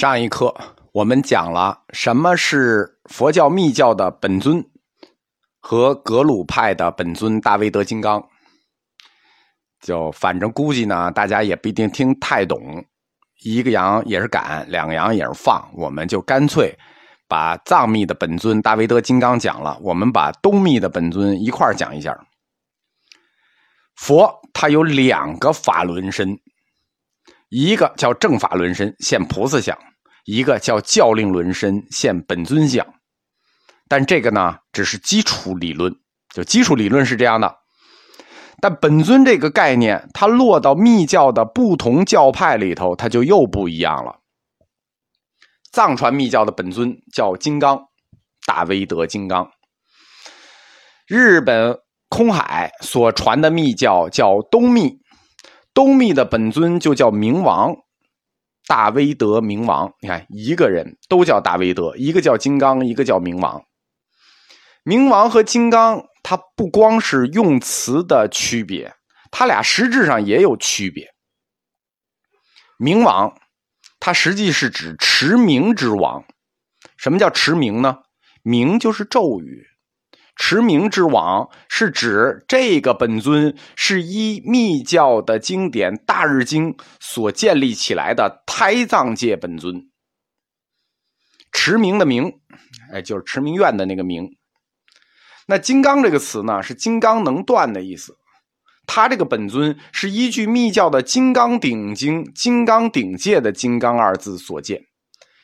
上一课我们讲了什么是佛教密教的本尊和格鲁派的本尊大威德金刚。就反正估计呢，大家也不一定听太懂。一个羊也是赶，两个羊也是放，我们就干脆把藏密的本尊大威德金刚讲了，我们把东密的本尊一块儿讲一下。佛他有两个法轮身，一个叫正法轮身现菩萨像，一个叫教令轮身现本尊相。但这个呢，只是基础理论，就基础理论是这样的。但本尊这个概念，它落到密教的不同教派里头，它就又不一样了。藏传密教的本尊叫金刚，大威德金刚。日本空海所传的密教叫东密，东密的本尊就叫明王，大威德明王。你看，一个人都叫大威德，一个叫金刚，一个叫明王。明王和金刚。它不光是用词的区别，它俩实质上也有区别。明王，它实际是指持明之王。什么叫持明呢？明就是咒语，持明之王是指这个本尊是依密教的经典《大日经》所建立起来的胎藏界本尊。持明的明，哎，就是持明院的那个明。那“金刚”这个词呢，是“金刚能断”的意思。他这个本尊是依据密教的《金刚顶经》《金刚顶界》的“金刚”二字所建，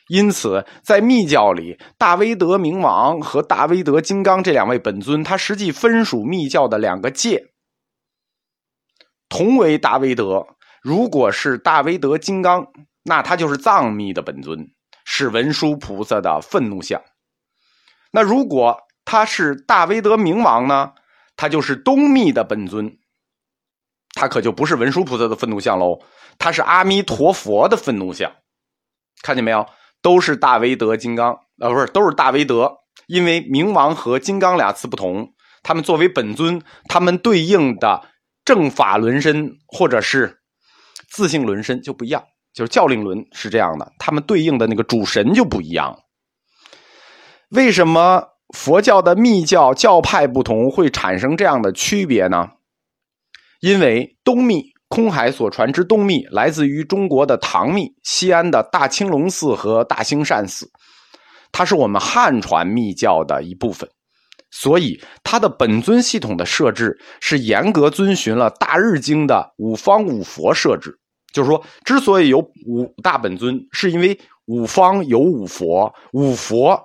因此在密教里，大威德明王和大威德金刚这两位本尊，它实际分属密教的两个界。同为大威德，如果是大威德金刚，那他就是藏密的本尊，是文殊菩萨的愤怒相。那如果他是大威德明王呢，他就是东密的本尊，他可就不是文殊菩萨的愤怒像喽，他是阿弥陀佛的愤怒像，看见没有？都是大威德金刚，呃，不是，都是大威德，因为明王和金刚俩词不同，他们作为本尊，他们对应的正法轮身或者是自性轮身就不一样，就是教令轮是这样的，他们对应的那个主神就不一样，为什么？佛教的密教教派不同，会产生这样的区别呢？因为东密空海所传之东密来自于中国的唐密，西安的大青龙寺和大兴善寺，它是我们汉传密教的一部分，所以它的本尊系统的设置是严格遵循了《大日经》的五方五佛设置。就是说，之所以有五大本尊，是因为五方有五佛，五佛。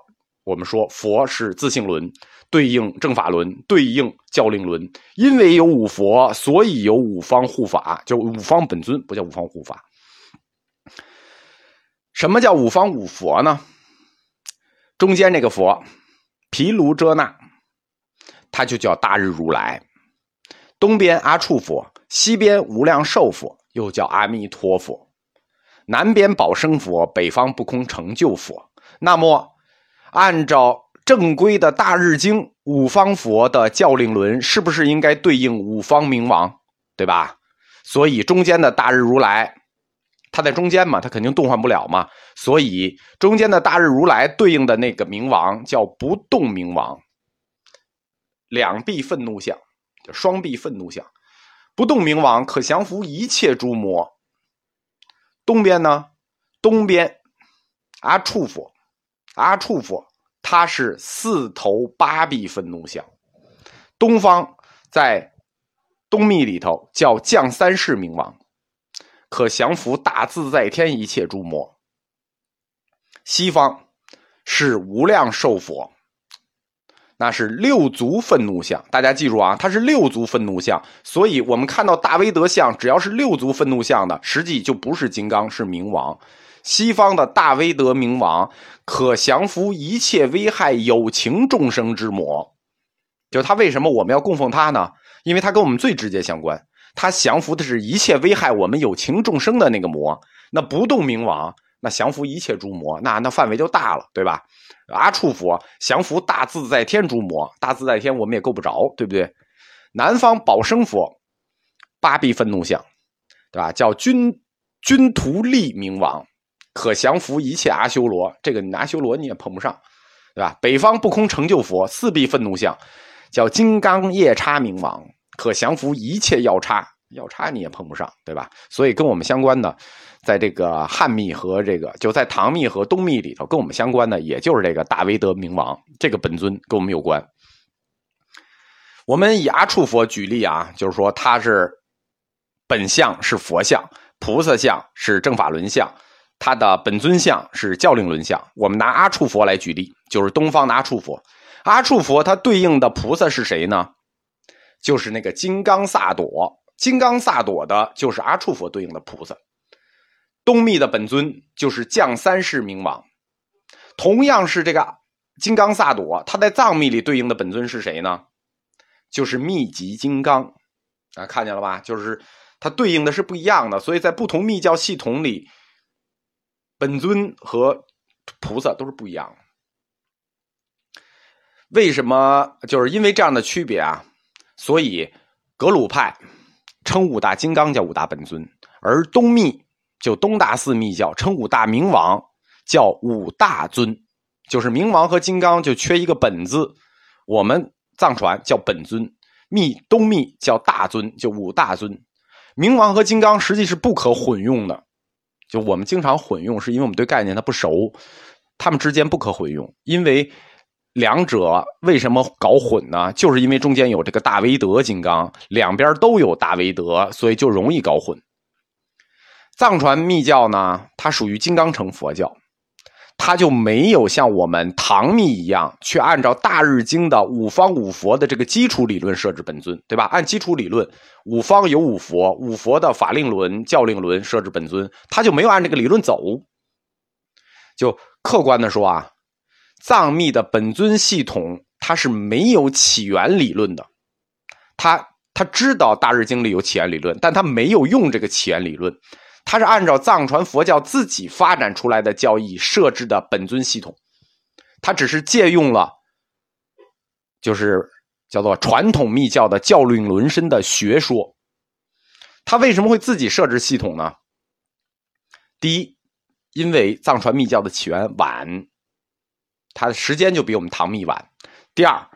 我们说佛是自性轮，对应正法轮，对应教令轮。因为有五佛，所以有五方护法，就五方本尊，不叫五方护法。什么叫五方五佛呢？中间那个佛，毗卢遮那，他就叫大日如来；东边阿处佛，西边无量寿佛，又叫阿弥陀佛；南边宝生佛，北方不空成就佛。那么。按照正规的大日经，五方佛的教令轮是不是应该对应五方明王，对吧？所以中间的大日如来，他在中间嘛，他肯定动换不了嘛。所以中间的大日如来对应的那个明王叫不动明王，两臂愤怒相，就双臂愤怒相。不动明王可降服一切诸魔。东边呢，东边阿处佛。阿处佛，他是四头八臂愤怒相。东方在东密里头叫降三世明王，可降服大自在天一切诸魔。西方是无量寿佛，那是六足愤怒相。大家记住啊，它是六足愤怒相，所以我们看到大威德像，只要是六足愤怒相的，实际就不是金刚，是明王。西方的大威德明王可降服一切危害有情众生之魔，就他为什么我们要供奉他呢？因为他跟我们最直接相关，他降服的是一切危害我们有情众生的那个魔。那不动明王，那降服一切诸魔，那那范围就大了，对吧？阿处佛降服大自在天诸魔，大自在天我们也够不着，对不对？南方宝生佛八臂愤怒像，对吧？叫君君图利明王。可降服一切阿修罗。这个你阿修罗你也碰不上，对吧？北方不空成就佛，四臂愤怒像，叫金刚夜叉明王，可降服一切药叉。药叉你也碰不上，对吧？所以跟我们相关的，在这个汉密和这个就在唐密和东密里头，跟我们相关的，也就是这个大威德明王这个本尊跟我们有关。我们以阿处佛举例啊，就是说他是本相是佛像，菩萨像是正法轮相，他的本尊像是教令轮像。我们拿阿处佛来举例，就是东方的阿处佛。阿处佛他对应的菩萨是谁呢？就是那个金刚萨埵，金刚萨埵的就是阿处佛对应的菩萨。东密的本尊就是降三世明王，同样是这个金刚萨埵，他在藏密里对应的本尊是谁呢？就是密集金刚，啊，看见了吧？就是它对应的是不一样的，所以在不同密教系统里，本尊和菩萨都是不一样的。为什么？就是因为这样的区别啊，所以格鲁派称五大金刚叫五大本尊，而东密就东大寺密教称五大明王叫五大尊，就是明王和金刚就缺一个本字，我们。藏传叫本尊，密东密叫大尊，就五大尊。明王和金刚实际是不可混用的，就我们经常混用，是因为我们对概念它不熟，它们之间不可混用。因为两者为什么搞混呢？就是因为中间有这个大威德金刚，两边都有大威德，所以就容易搞混。藏传密教呢，它属于金刚乘佛教。他就没有像我们唐密一样去按照《大日经》的五方五佛的这个基础理论设置本尊，对吧？按基础理论，五方有五佛，五佛的法令轮、教令轮设置本尊，他就没有按这个理论走。就客观的说啊，藏密的本尊系统它是没有起源理论的，他他知道《大日经》里有起源理论，但他没有用这个起源理论。它是按照藏传佛教自己发展出来的教义设置的本尊系统，它只是借用了，就是叫做传统密教的教令轮身的学说。它为什么会自己设置系统呢？第一，因为藏传密教的起源晚，它的时间就比我们唐密晚。第二。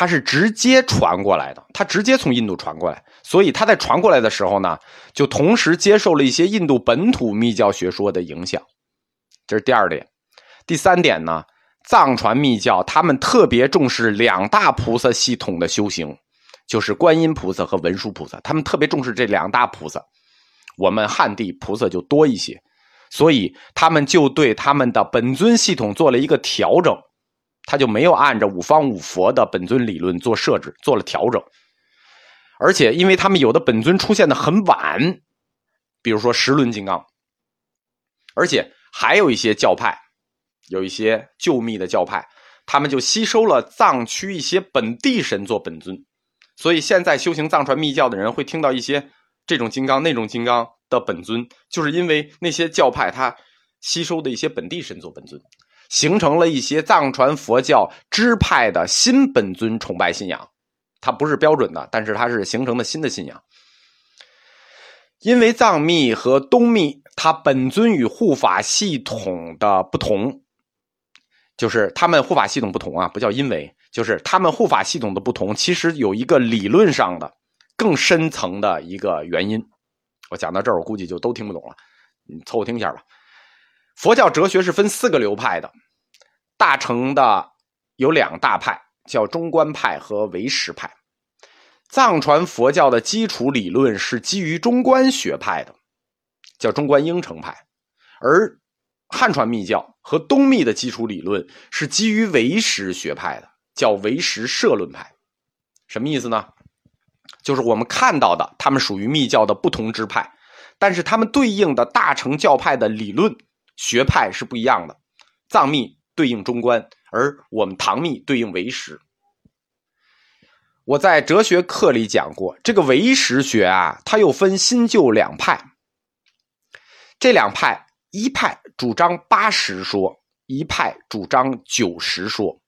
它是直接传过来的，它直接从印度传过来，所以它在传过来的时候呢，就同时接受了一些印度本土密教学说的影响，这是第二点。第三点呢，藏传密教他们特别重视两大菩萨系统的修行，就是观音菩萨和文殊菩萨，他们特别重视这两大菩萨。我们汉地菩萨就多一些，所以他们就对他们的本尊系统做了一个调整。他就没有按照五方五佛的本尊理论做设置，做了调整。而且，因为他们有的本尊出现的很晚，比如说十轮金刚，而且还有一些教派，有一些旧密的教派，他们就吸收了藏区一些本地神做本尊。所以，现在修行藏传密教的人会听到一些这种金刚、那种金刚的本尊，就是因为那些教派他吸收的一些本地神做本尊。形成了一些藏传佛教支派的新本尊崇拜信仰，它不是标准的，但是它是形成的新的信仰。因为藏密和东密，它本尊与护法系统的不同，就是他们护法系统不同啊，不叫因为，就是他们护法系统的不同，其实有一个理论上的更深层的一个原因。我讲到这儿，我估计就都听不懂了，你凑合听一下吧。佛教哲学是分四个流派的，大乘的有两大派，叫中观派和唯识派。藏传佛教的基础理论是基于中观学派的，叫中观应成派，而汉传密教和东密的基础理论是基于唯识学派的，叫唯识社论派。什么意思呢？就是我们看到的，他们属于密教的不同支派，但是他们对应的大乘教派的理论。学派是不一样的，藏密对应中观，而我们唐密对应唯识。我在哲学课里讲过，这个唯识学啊，它又分新旧两派。这两派，一派主张八十说，一派主张九十说。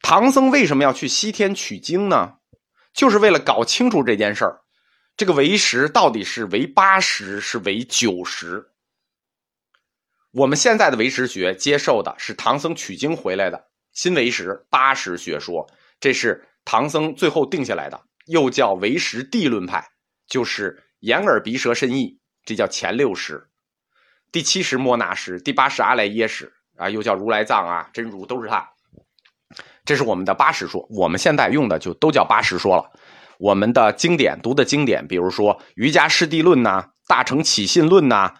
唐僧为什么要去西天取经呢？就是为了搞清楚这件事儿，这个唯识到底是唯八十是唯九十。我们现在的唯识学接受的是唐僧取经回来的新唯识八识学说，这是唐僧最后定下来的，又叫唯识地论派，就是眼耳鼻舌身意，这叫前六识。第七识莫那识，第八识阿赖耶识啊，又叫如来藏啊，真如都是他。这是我们的八识说，我们现在用的就都叫八识说了。我们的经典读的经典，比如说《瑜伽师地论》呐，《大乘起信论》呐，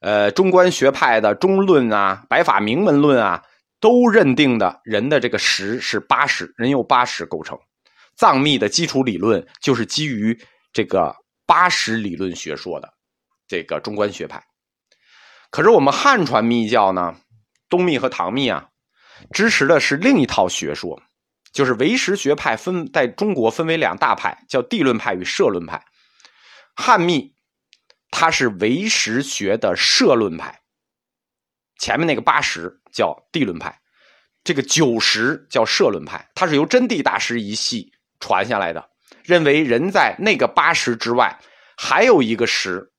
呃，中观学派的中论啊，《白法明门论》啊，都认定的人的这个识是八识，人由八识构成。藏密的基础理论就是基于这个八识理论学说的这个中观学派。可是我们汉传密教呢，东密和唐密啊，支持的是另一套学说，就是唯识学派分在中国分为两大派，叫地论派与摄论派。汉密它是唯识学的摄论派，前面那个八十叫地论派，这个九十叫摄论派，它是由真谛大师一系传下来的，认为人在那个八十之外还有一个十，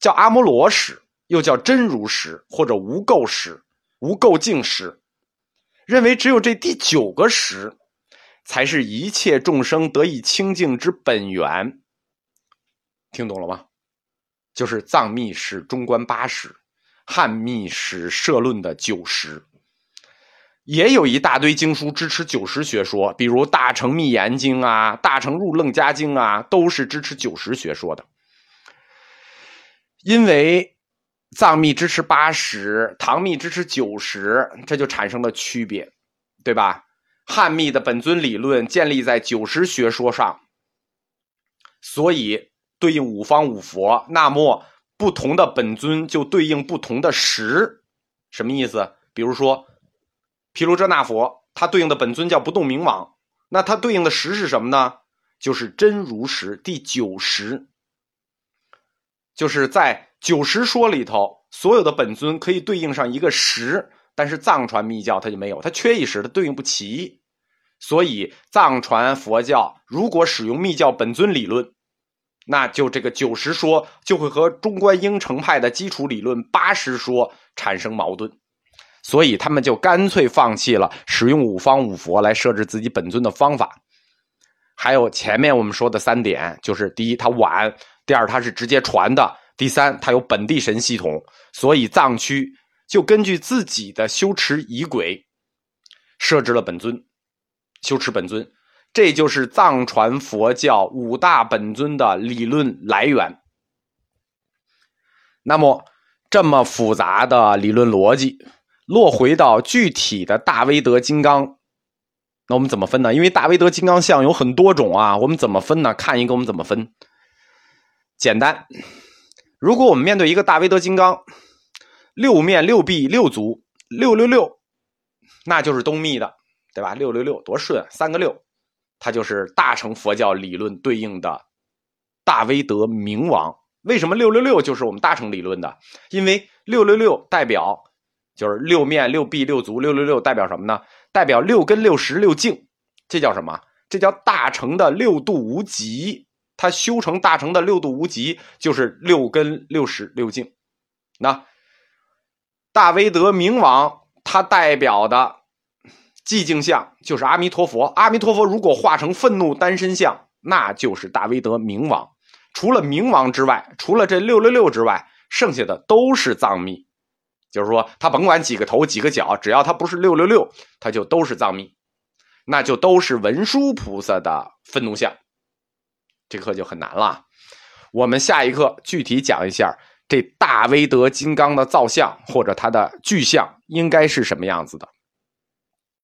叫阿摩罗识。又叫真如识或者无垢识、无垢净识，认为只有这第九个识，才是一切众生得以清净之本源。听懂了吗？就是藏密是中观八十，汉密是社论的九十，也有一大堆经书支持九十学说，比如《大乘密严经》啊，《大乘入楞伽经》啊，都是支持九十学说的，因为。藏密支持八十，唐密支持九十，这就产生了区别，对吧？汉密的本尊理论建立在九十学说上，所以对应五方五佛。那么不同的本尊就对应不同的十，什么意思？比如说毗卢遮那佛，它对应的本尊叫不动明王，那它对应的十是什么呢？就是真如十第九十，就是在。九十说里头，所有的本尊可以对应上一个十，但是藏传密教它就没有，它缺一十，它对应不齐。所以藏传佛教如果使用密教本尊理论，那就这个九十说就会和中观应成派的基础理论八十说产生矛盾，所以他们就干脆放弃了使用五方五佛来设置自己本尊的方法。还有前面我们说的三点，就是第一，它晚；第二，它是直接传的。第三，它有本地神系统，所以藏区就根据自己的修持仪轨设置了本尊，修持本尊，这就是藏传佛教五大本尊的理论来源。那么，这么复杂的理论逻辑，落回到具体的大威德金刚，那我们怎么分呢？因为大威德金刚像有很多种啊，我们怎么分呢？看一个，我们怎么分？简单。如果我们面对一个大威德金刚，六面六臂六足六六六，那就是东密的，对吧？六六六多顺，三个六，它就是大乘佛教理论对应的大威德明王。为什么六六六就是我们大乘理论的？因为六六六代表就是六面六臂六足六六六代表什么呢？代表六根六识六境，这叫什么？这叫大乘的六度无极。他修成大成的六度无极，就是六根六识六境。那大威德明王，他代表的寂静相就是阿弥陀佛。阿弥陀佛如果化成愤怒单身相，那就是大威德明王。除了明王之外，除了这六六六之外，剩下的都是藏密。就是说，他甭管几个头几个脚，只要他不是六六六，他就都是藏密，那就都是文殊菩萨的愤怒相。这课就很难了，我们下一课具体讲一下这大威德金刚的造像或者它的具象应该是什么样子的。